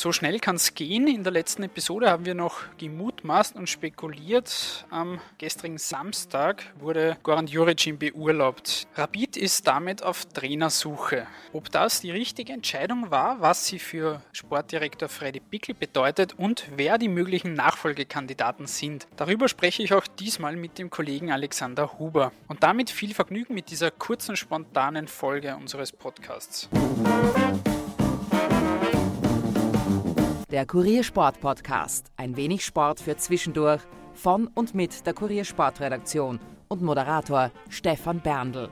So schnell kann es gehen. In der letzten Episode haben wir noch gemutmaßt und spekuliert. Am gestrigen Samstag wurde Goran Juricin beurlaubt. Rapid ist damit auf Trainersuche. Ob das die richtige Entscheidung war, was sie für Sportdirektor Freddy Pickel bedeutet und wer die möglichen Nachfolgekandidaten sind. Darüber spreche ich auch diesmal mit dem Kollegen Alexander Huber. Und damit viel Vergnügen mit dieser kurzen, spontanen Folge unseres Podcasts. Der Kuriersport Podcast. Ein wenig Sport für zwischendurch von und mit der Kuriersportredaktion und Moderator Stefan Berndl.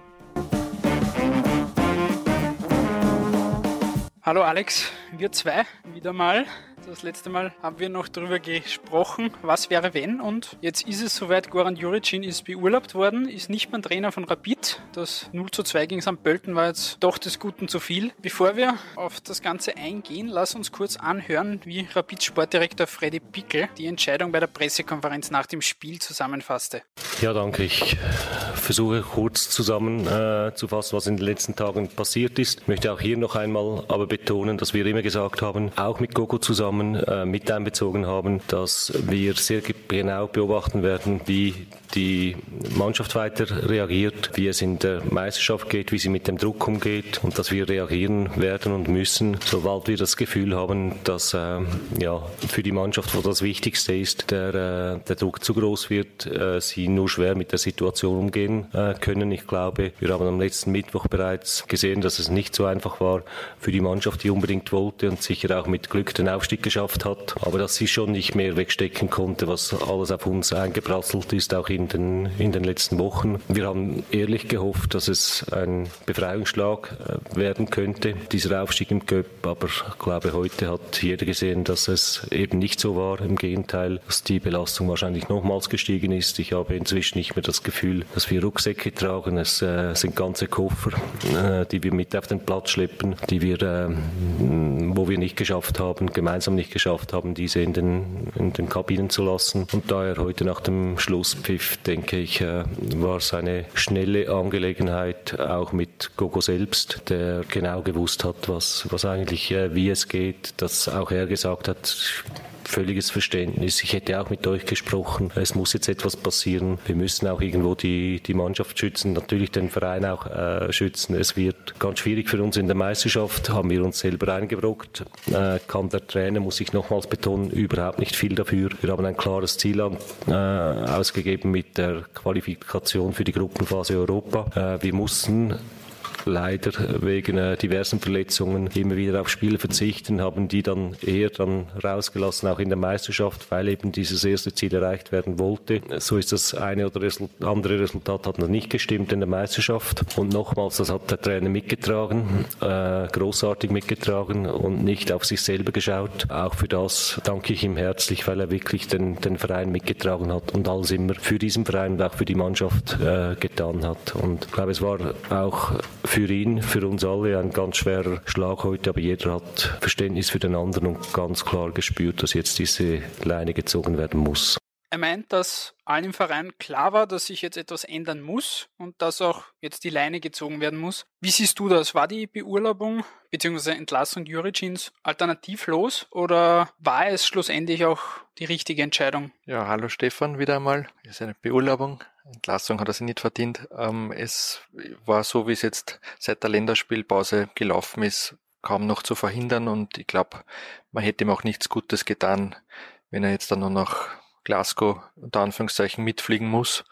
Hallo Alex, wir zwei wieder mal. Das letzte Mal haben wir noch darüber gesprochen, was wäre wenn. Und jetzt ist es soweit, Goran Juricin ist beurlaubt worden, ist nicht mehr Trainer von Rapid. Das 0 zu 2 gegen St. Pölten war jetzt doch des Guten zu viel. Bevor wir auf das Ganze eingehen, lass uns kurz anhören, wie Rapid Sportdirektor Freddy Pickel die Entscheidung bei der Pressekonferenz nach dem Spiel zusammenfasste. Ja, danke. Ich versuche kurz zusammenzufassen, äh, was in den letzten Tagen passiert ist. Ich möchte auch hier noch einmal aber betonen, dass wir immer gesagt haben, auch mit Gogo zusammen, äh, mit einbezogen haben, dass wir sehr genau beobachten werden, wie die Mannschaft weiter reagiert, wie es in der Meisterschaft geht, wie sie mit dem Druck umgeht und dass wir reagieren werden und müssen, sobald wir das Gefühl haben, dass äh, ja, für die Mannschaft, wo das Wichtigste ist, der, äh, der Druck zu groß wird, äh, sie nur schwer mit der Situation umgehen äh, können. Ich glaube, wir haben am letzten Mittwoch bereits gesehen, dass es nicht so einfach war für die Mannschaft, die unbedingt wollte und sicher auch mit Glück den Aufstieg geschafft hat, aber dass sie schon nicht mehr wegstecken konnte, was alles auf uns eingeprasselt ist, auch in den, in den letzten Wochen. Wir haben ehrlich gehofft, dass es ein Befreiungsschlag äh, werden könnte, dieser Aufstieg im Cup, aber ich glaube, heute hat jeder gesehen, dass es eben nicht so war. Im Gegenteil, dass die Belastung wahrscheinlich nochmals gestiegen ist. Ich habe inzwischen nicht mehr das Gefühl, dass wir Rucksäcke tragen. Es äh, sind ganze Koffer, äh, die wir mit auf den Platz schleppen, die wir, äh, wo wir nicht geschafft haben, gemeinsam nicht geschafft haben, diese in den, in den Kabinen zu lassen. Und daher heute nach dem Schlusspfiff, denke ich, äh, war es eine schnelle Angelegenheit, auch mit Gogo selbst, der genau gewusst hat, was, was eigentlich, äh, wie es geht, dass auch er gesagt hat, völliges Verständnis. Ich hätte auch mit euch gesprochen. Es muss jetzt etwas passieren. Wir müssen auch irgendwo die, die Mannschaft schützen, natürlich den Verein auch äh, schützen. Es wird ganz schwierig für uns in der Meisterschaft, haben wir uns selber eingebrockt. Äh, kann der Trainer, muss ich nochmals betonen, überhaupt nicht viel dafür. Wir haben ein klares Ziel an, äh, ausgegeben mit der Qualifikation für die Gruppenphase Europa. Äh, wir mussten leider wegen äh, diversen Verletzungen immer wieder auf Spiele verzichten, haben die dann eher dann rausgelassen, auch in der Meisterschaft, weil eben dieses erste Ziel erreicht werden wollte. So ist das eine oder andere Resultat hat noch nicht gestimmt in der Meisterschaft. Und nochmals, das hat der Trainer mitgetragen, äh, großartig mitgetragen und nicht auf sich selber geschaut. Auch für das danke ich ihm herzlich, weil er wirklich den, den Verein mitgetragen hat und alles immer für diesen Verein und auch für die Mannschaft äh, getan hat. Und ich glaube, es war auch für ihn, für uns alle ein ganz schwerer Schlag heute, aber jeder hat Verständnis für den anderen und ganz klar gespürt, dass jetzt diese Leine gezogen werden muss. Er meint, dass allen im Verein klar war, dass sich jetzt etwas ändern muss und dass auch jetzt die Leine gezogen werden muss. Wie siehst du das? War die Beurlaubung bzw. Entlassung Juricins alternativlos oder war es schlussendlich auch die richtige Entscheidung? Ja, hallo Stefan wieder einmal. Es ist eine Beurlaubung. Entlassung hat er sich nicht verdient. Ähm, es war so, wie es jetzt seit der Länderspielpause gelaufen ist, kaum noch zu verhindern und ich glaube, man hätte ihm auch nichts Gutes getan, wenn er jetzt dann nur nach Glasgow unter Anführungszeichen mitfliegen muss.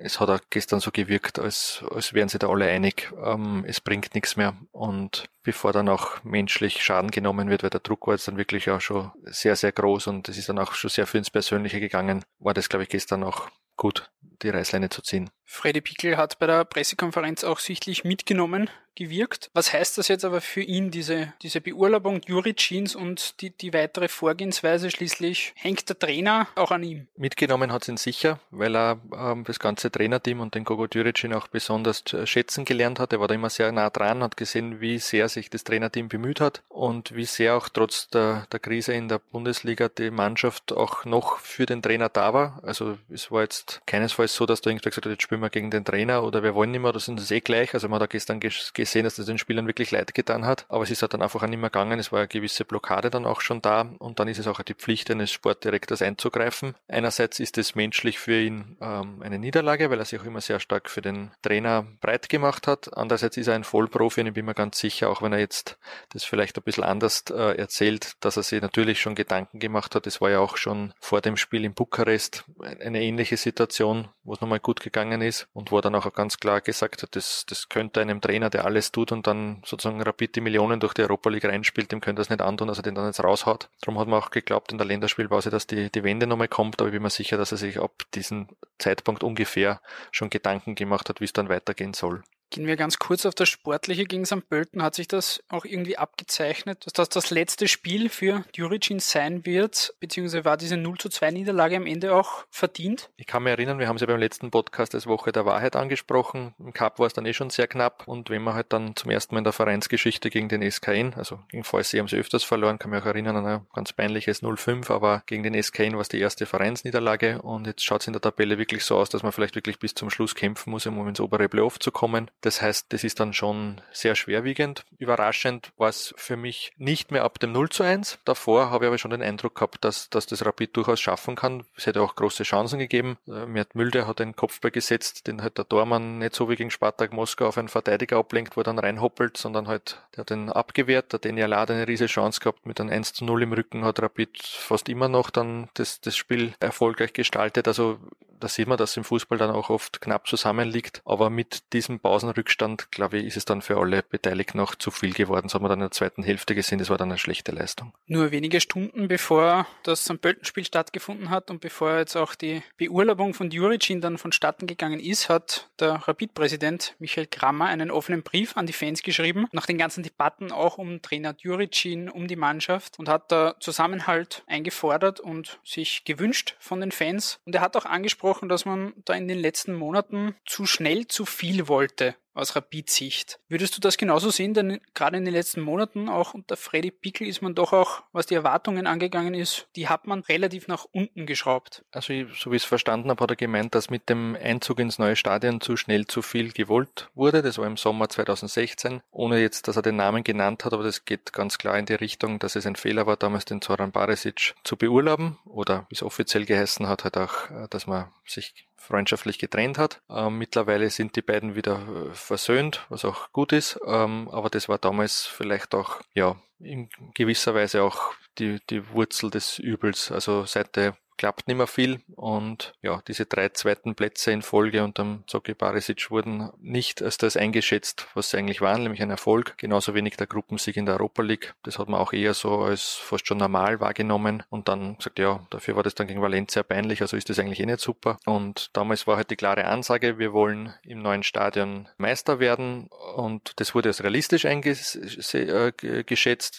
Es hat auch gestern so gewirkt, als, als wären sie da alle einig, ähm, es bringt nichts mehr. Und bevor dann auch menschlich Schaden genommen wird, weil der Druck war jetzt dann wirklich auch schon sehr, sehr groß und es ist dann auch schon sehr viel ins Persönliche gegangen, war das, glaube ich, gestern auch gut, die Reißleine zu ziehen. Freddy Pickel hat bei der Pressekonferenz auch sichtlich mitgenommen gewirkt. Was heißt das jetzt aber für ihn, diese, diese Beurlaubung Juricins und die, die weitere Vorgehensweise? Schließlich hängt der Trainer auch an ihm. Mitgenommen hat es ihn sicher, weil er ähm, das ganze Trainerteam und den Gogo Juricin auch besonders schätzen gelernt hat. Er war da immer sehr nah dran, hat gesehen, wie sehr sich das Trainerteam bemüht hat und wie sehr auch trotz der, der Krise in der Bundesliga die Mannschaft auch noch für den Trainer da war. Also es war jetzt keinesfalls so, dass da irgendwer gesagt hat, jetzt spielen spielen wir gegen den Trainer oder wir wollen nicht mehr, das sind das eh gleich. Also man hat gestern gesehen, dass das den Spielern wirklich leid getan hat. Aber es ist halt dann einfach auch nicht mehr gegangen. Es war eine gewisse Blockade dann auch schon da und dann ist es auch die Pflicht eines Sportdirektors einzugreifen. Einerseits ist es menschlich für ihn ähm, eine Niederlage, weil er sich auch immer sehr stark für den Trainer breit gemacht hat. Andererseits ist er ein Vollprofi und ich bin mir ganz sicher, auch wenn er jetzt das vielleicht ein bisschen anders äh, erzählt, dass er sich natürlich schon Gedanken gemacht hat. Es war ja auch schon vor dem Spiel in Bukarest eine ähnliche Situation, wo es nochmal gut gegangen ist und wo er dann auch ganz klar gesagt hat, das, das könnte einem Trainer, der alles tut und dann sozusagen rapid die Millionen durch die Europa League reinspielt, dem könnte das nicht antun, dass er den dann jetzt raushaut. Darum hat man auch geglaubt in der Länderspielpause, dass die, die Wende nochmal kommt, aber ich bin mir sicher, dass er sich ab diesem Zeitpunkt ungefähr schon Gedanken gemacht hat, wie es dann weitergehen soll. Gehen wir ganz kurz auf das Sportliche gegen St. Pölten. Hat sich das auch irgendwie abgezeichnet, dass das das letzte Spiel für Juricin sein wird, beziehungsweise war diese 0 zu 2 Niederlage am Ende auch verdient? Ich kann mich erinnern, wir haben sie ja beim letzten Podcast als Woche der Wahrheit angesprochen. Im Cup war es dann eh schon sehr knapp und wenn man halt dann zum ersten Mal in der Vereinsgeschichte gegen den SKN, also gegen VSC haben sie öfters verloren, kann mich auch erinnern an ein ganz peinliches 0-5, aber gegen den SKN war es die erste Vereinsniederlage und jetzt schaut es in der Tabelle wirklich so aus, dass man vielleicht wirklich bis zum Schluss kämpfen muss, um ins obere Playoff zu kommen. Das heißt, das ist dann schon sehr schwerwiegend. Überraschend war es für mich nicht mehr ab dem 0 zu 1. Davor habe ich aber schon den Eindruck gehabt, dass, dass das Rapid durchaus schaffen kann. Es hätte auch große Chancen gegeben. Äh, Mert Mülde hat einen Kopfball gesetzt, den halt der Dormann nicht so wie gegen Spartak Moskau auf einen Verteidiger ablenkt, wo er dann reinhoppelt, sondern halt, der hat den abgewehrt. Der Daniel hat eine riesige Chance gehabt. Mit einem 1 zu 0 im Rücken hat Rapid fast immer noch dann das, das Spiel erfolgreich gestaltet. Also da sieht man, dass im Fußball dann auch oft knapp zusammenliegt. Aber mit diesem Pausenrückstand, glaube ich, ist es dann für alle Beteiligten noch zu viel geworden. Das haben wir dann in der zweiten Hälfte gesehen. Das war dann eine schlechte Leistung. Nur wenige Stunden bevor das St. Pölten-Spiel stattgefunden hat und bevor jetzt auch die Beurlaubung von Juricin dann vonstatten gegangen ist, hat der Rapid-Präsident Michael Krammer einen offenen Brief an die Fans geschrieben, nach den ganzen Debatten auch um Trainer Juricin, um die Mannschaft und hat da Zusammenhalt eingefordert und sich gewünscht von den Fans. Und er hat auch angesprochen, angesprochen, dass man da in den letzten Monaten zu schnell zu viel wollte aus Rapid-Sicht. Würdest du das genauso sehen? Denn gerade in den letzten Monaten, auch unter Freddy Pickel, ist man doch auch, was die Erwartungen angegangen ist, die hat man relativ nach unten geschraubt. Also, so wie ich es verstanden habe, hat er gemeint, dass mit dem Einzug ins neue Stadion zu schnell zu viel gewollt wurde. Das war im Sommer 2016, ohne jetzt, dass er den Namen genannt hat, aber das geht ganz klar in die Richtung, dass es ein Fehler war, damals den Zoran Barisic zu beurlauben oder wie es offiziell geheißen hat, halt auch, dass man sich freundschaftlich getrennt hat. Ähm, mittlerweile sind die beiden wieder äh, versöhnt, was auch gut ist. Ähm, aber das war damals vielleicht auch, ja, in gewisser Weise auch die, die Wurzel des Übels. Also seit der klappt nicht mehr viel und ja, diese drei zweiten Plätze in Folge unter Zoki Barisic wurden nicht als das eingeschätzt, was sie eigentlich waren, nämlich ein Erfolg. Genauso wenig der Gruppensieg in der Europa League. Das hat man auch eher so als fast schon normal wahrgenommen und dann gesagt, ja, dafür war das dann gegen Valencia peinlich, also ist das eigentlich eh nicht super. Und damals war halt die klare Ansage, wir wollen im neuen Stadion Meister werden und das wurde als realistisch eingeschätzt.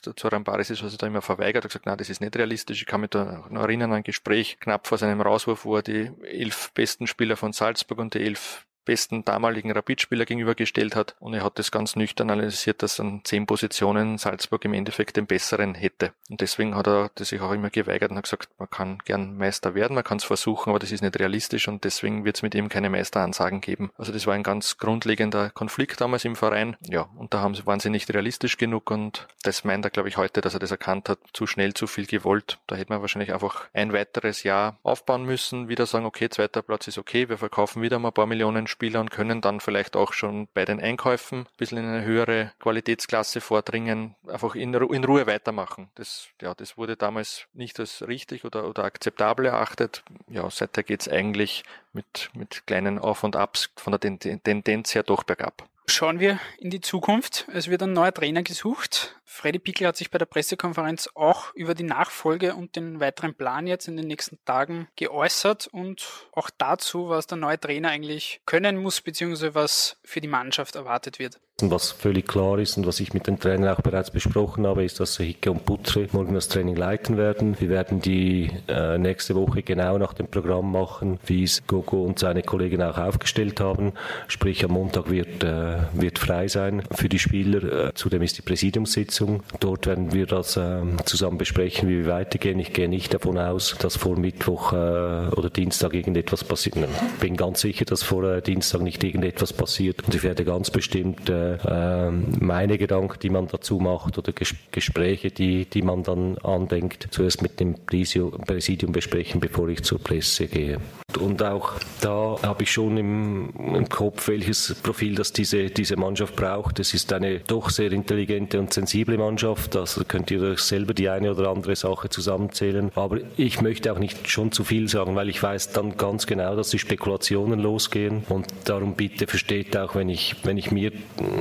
Äh, Zoran Barisic hat sich da immer verweigert, hat gesagt, nein, das ist nicht realistisch. Ich kann mich da noch erinnern an ein Gespräch wirklich knapp vor seinem Rauswurf, wo er die elf besten Spieler von Salzburg und die elf besten damaligen Rapidspieler gegenübergestellt hat und er hat das ganz nüchtern analysiert, dass an zehn Positionen Salzburg im Endeffekt den besseren hätte. Und deswegen hat er das sich auch immer geweigert und hat gesagt, man kann gern Meister werden, man kann es versuchen, aber das ist nicht realistisch und deswegen wird es mit ihm keine Meisteransagen geben. Also das war ein ganz grundlegender Konflikt damals im Verein. Ja, und da haben sie, waren sie nicht realistisch genug und das meint er, glaube ich, heute, dass er das erkannt hat, zu schnell, zu viel gewollt. Da hätte man wahrscheinlich einfach ein weiteres Jahr aufbauen müssen, wieder sagen, okay, zweiter Platz ist okay, wir verkaufen wieder mal ein paar Millionen Spieler und können dann vielleicht auch schon bei den Einkäufen ein bisschen in eine höhere Qualitätsklasse vordringen, einfach in, in Ruhe weitermachen. Das, ja, das wurde damals nicht als richtig oder, oder akzeptabel erachtet. Ja, seither geht's eigentlich mit, mit kleinen Auf und Abs von der Tendenz her doch bergab. Schauen wir in die Zukunft. Es wird ein neuer Trainer gesucht. Freddy Pickel hat sich bei der Pressekonferenz auch über die Nachfolge und den weiteren Plan jetzt in den nächsten Tagen geäußert und auch dazu, was der neue Trainer eigentlich können muss, beziehungsweise was für die Mannschaft erwartet wird. Was völlig klar ist und was ich mit dem Trainer auch bereits besprochen habe, ist, dass Hicke und Putre morgen das Training leiten werden. Wir werden die äh, nächste Woche genau nach dem Programm machen, wie es Gogo und seine Kollegen auch aufgestellt haben. Sprich, am Montag wird, äh, wird frei sein für die Spieler. Äh, zudem ist die Präsidiumssitzung Sitzung. Dort werden wir das äh, zusammen besprechen, wie wir weitergehen. Ich gehe nicht davon aus, dass vor Mittwoch äh, oder Dienstag irgendetwas passiert. Ich bin ganz sicher, dass vor äh, Dienstag nicht irgendetwas passiert. Und ich werde ganz bestimmt äh, ähm, meine Gedanken, die man dazu macht oder ges Gespräche, die, die man dann andenkt, zuerst mit dem Präsidium besprechen, bevor ich zur Presse gehe. Und auch da habe ich schon im, im Kopf, welches Profil das diese, diese Mannschaft braucht. Es ist eine doch sehr intelligente und sensible Mannschaft. Also könnt ihr euch selber die eine oder andere Sache zusammenzählen. Aber ich möchte auch nicht schon zu viel sagen, weil ich weiß dann ganz genau, dass die Spekulationen losgehen. Und darum bitte versteht auch, wenn ich, wenn ich mir,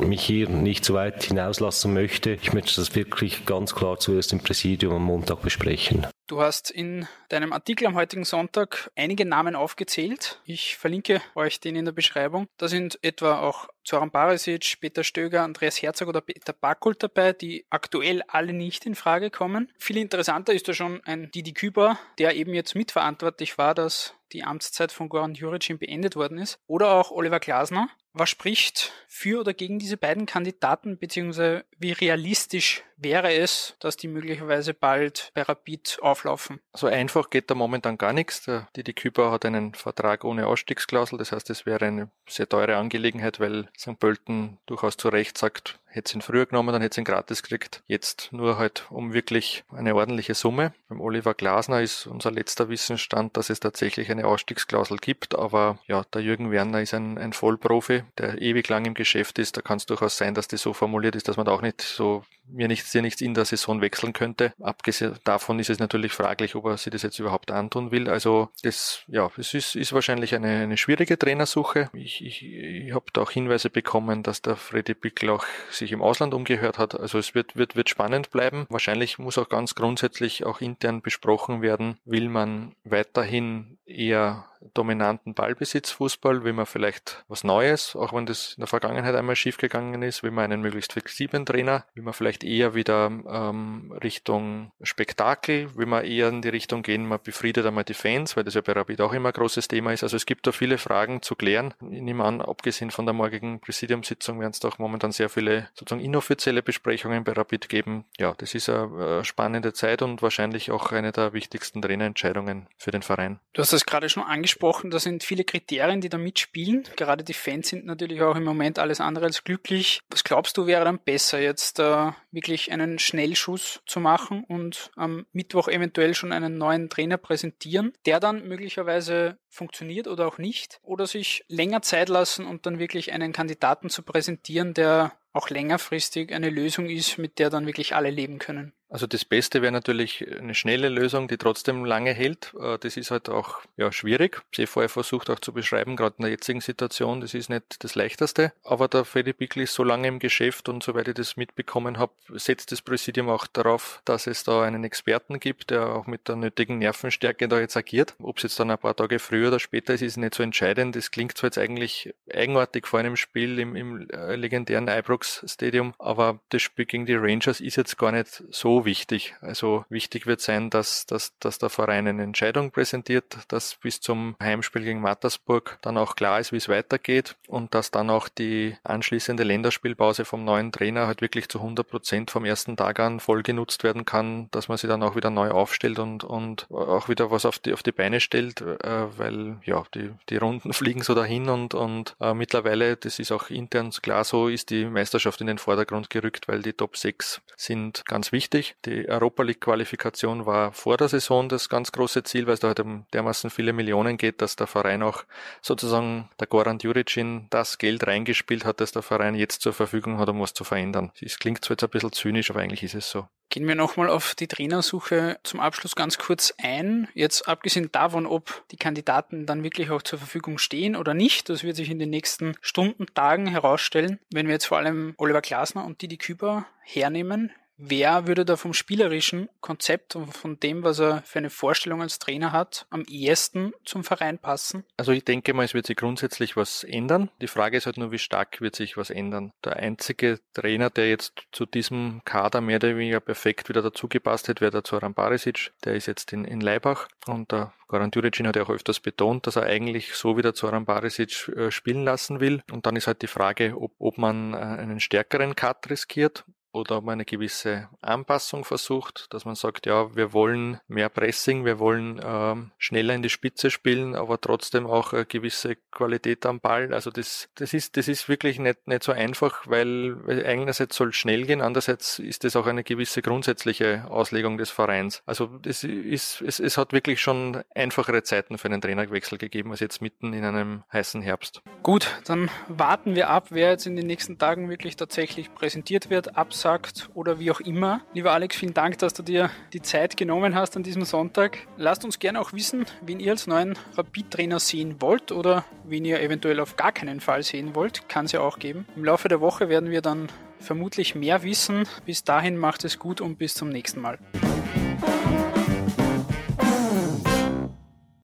mich hier nicht zu weit hinauslassen möchte, ich möchte das wirklich ganz klar zuerst im Präsidium am Montag besprechen. Du hast in deinem Artikel am heutigen Sonntag einige Namen aufgezählt. Ich verlinke euch den in der Beschreibung. Da sind etwa auch Zoran Barisic, Peter Stöger, Andreas Herzog oder Peter Bakult dabei, die aktuell alle nicht in Frage kommen. Viel interessanter ist da schon ein Didi Küber, der eben jetzt mitverantwortlich war, dass die Amtszeit von Goran Juricin beendet worden ist. Oder auch Oliver Glasner. Was spricht für oder gegen diese beiden Kandidaten, beziehungsweise wie realistisch wäre es, dass die möglicherweise bald bei Rapid auflaufen? So einfach geht da momentan gar nichts. Der Didi Küber hat einen Vertrag ohne Ausstiegsklausel, das heißt, es wäre eine sehr teure Angelegenheit, weil St. Pölten durchaus zu Recht sagt, hätte ihn früher genommen, dann hätte ihn gratis gekriegt. Jetzt nur halt um wirklich eine ordentliche Summe. Beim Oliver Glasner ist unser letzter Wissensstand, dass es tatsächlich eine Ausstiegsklausel gibt, aber ja, der Jürgen Werner ist ein, ein Vollprofi, der ewig lang im Geschäft ist. Da kann es durchaus sein, dass das so formuliert ist, dass man da auch nicht so mir nichts, dir nichts in der Saison wechseln könnte. Abgesehen davon ist es natürlich fraglich, ob er sich das jetzt überhaupt antun will. Also das, ja, es ist, ist wahrscheinlich eine, eine schwierige Trainersuche. Ich, ich, ich habe da auch Hinweise bekommen, dass der Freddy Pickel auch sich im Ausland umgehört hat. Also es wird, wird, wird spannend bleiben. Wahrscheinlich muss auch ganz grundsätzlich auch intern besprochen werden, will man weiterhin eher dominanten Ballbesitzfußball, will man vielleicht was Neues, auch wenn das in der Vergangenheit einmal schiefgegangen ist, will man einen möglichst flexiblen Trainer, will man vielleicht eher wieder ähm, Richtung Spektakel, will man eher in die Richtung gehen, man befriedet einmal die Fans, weil das ja bei Rapid auch immer ein großes Thema ist. Also es gibt da viele Fragen zu klären. Ich nehme an, abgesehen von der morgigen Präsidiumssitzung werden es doch momentan sehr viele sozusagen inoffizielle Besprechungen bei Rapid geben. Ja, das ist eine spannende Zeit und wahrscheinlich auch eine der wichtigsten Trainerentscheidungen für den Verein. Du hast das gerade schon angesprochen angesprochen, da sind viele Kriterien, die da mitspielen. Gerade die Fans sind natürlich auch im Moment alles andere als glücklich. Was glaubst du, wäre dann besser, jetzt äh, wirklich einen Schnellschuss zu machen und am Mittwoch eventuell schon einen neuen Trainer präsentieren, der dann möglicherweise funktioniert oder auch nicht? Oder sich länger Zeit lassen und dann wirklich einen Kandidaten zu präsentieren, der auch längerfristig eine Lösung ist, mit der dann wirklich alle leben können? Also das Beste wäre natürlich eine schnelle Lösung, die trotzdem lange hält. Äh, das ist halt auch ja, schwierig. Ich vorher versucht auch zu beschreiben, gerade in der jetzigen Situation, das ist nicht das Leichteste. Aber der Freddy Bickel ist so lange im Geschäft und soweit ich das mitbekommen habe, setzt das Präsidium auch darauf, dass es da einen Experten gibt, der auch mit der nötigen Nervenstärke da jetzt agiert. Ob es jetzt dann ein paar Tage früher oder später ist, ist nicht so entscheidend. Das klingt zwar jetzt eigentlich eigenartig vor einem Spiel im, im äh, legendären Ibrox Stadium, aber das Spiel gegen die Rangers ist jetzt gar nicht so wichtig. Also wichtig wird sein, dass, dass, dass der Verein eine Entscheidung präsentiert, dass bis zum Heimspiel gegen Mattersburg dann auch klar ist, wie es weitergeht und dass dann auch die anschließende Länderspielpause vom neuen Trainer halt wirklich zu 100 Prozent vom ersten Tag an voll genutzt werden kann, dass man sie dann auch wieder neu aufstellt und, und auch wieder was auf die, auf die Beine stellt, äh, weil ja, die, die Runden fliegen so dahin und, und äh, mittlerweile, das ist auch intern klar so, ist die Meisterschaft in den Vordergrund gerückt, weil die Top 6 sind ganz wichtig natürlich. Die Europa League Qualifikation war vor der Saison das ganz große Ziel, weil es da halt um dermaßen viele Millionen geht, dass der Verein auch sozusagen der Goran Juricin das Geld reingespielt hat, das der Verein jetzt zur Verfügung hat, um was zu verändern. Es klingt zwar jetzt ein bisschen zynisch, aber eigentlich ist es so. Gehen wir nochmal auf die Trainersuche zum Abschluss ganz kurz ein. Jetzt abgesehen davon, ob die Kandidaten dann wirklich auch zur Verfügung stehen oder nicht, das wird sich in den nächsten Stunden, Tagen herausstellen. Wenn wir jetzt vor allem Oliver Glasner und Didi Küber hernehmen, Wer würde da vom spielerischen Konzept und von dem, was er für eine Vorstellung als Trainer hat, am ehesten zum Verein passen? Also ich denke mal, es wird sich grundsätzlich was ändern. Die Frage ist halt nur, wie stark wird sich was ändern. Der einzige Trainer, der jetzt zu diesem Kader mehr oder weniger perfekt wieder dazu gepasst hat, wäre der Zoran Barisic. Der ist jetzt in, in Leibach und der Goran Djuricin hat ja auch öfters betont, dass er eigentlich so wieder Zoran Barisic äh, spielen lassen will. Und dann ist halt die Frage, ob, ob man äh, einen stärkeren Cut riskiert oder ob man eine gewisse Anpassung versucht, dass man sagt, ja, wir wollen mehr Pressing, wir wollen ähm, schneller in die Spitze spielen, aber trotzdem auch eine gewisse Qualität am Ball. Also das, das ist, das ist wirklich nicht, nicht so einfach, weil, weil einerseits soll es schnell gehen, andererseits ist das auch eine gewisse grundsätzliche Auslegung des Vereins. Also das ist, es, es hat wirklich schon einfachere Zeiten für einen Trainerwechsel gegeben als jetzt mitten in einem heißen Herbst. Gut, dann warten wir ab, wer jetzt in den nächsten Tagen wirklich tatsächlich präsentiert wird, absagt oder wie auch immer. Lieber Alex, vielen Dank, dass du dir die Zeit genommen hast an diesem Sonntag. Lasst uns gerne auch wissen, wen ihr als neuen Rapid-Trainer sehen wollt oder wen ihr eventuell auf gar keinen Fall sehen wollt. Kann es ja auch geben. Im Laufe der Woche werden wir dann vermutlich mehr wissen. Bis dahin macht es gut und bis zum nächsten Mal.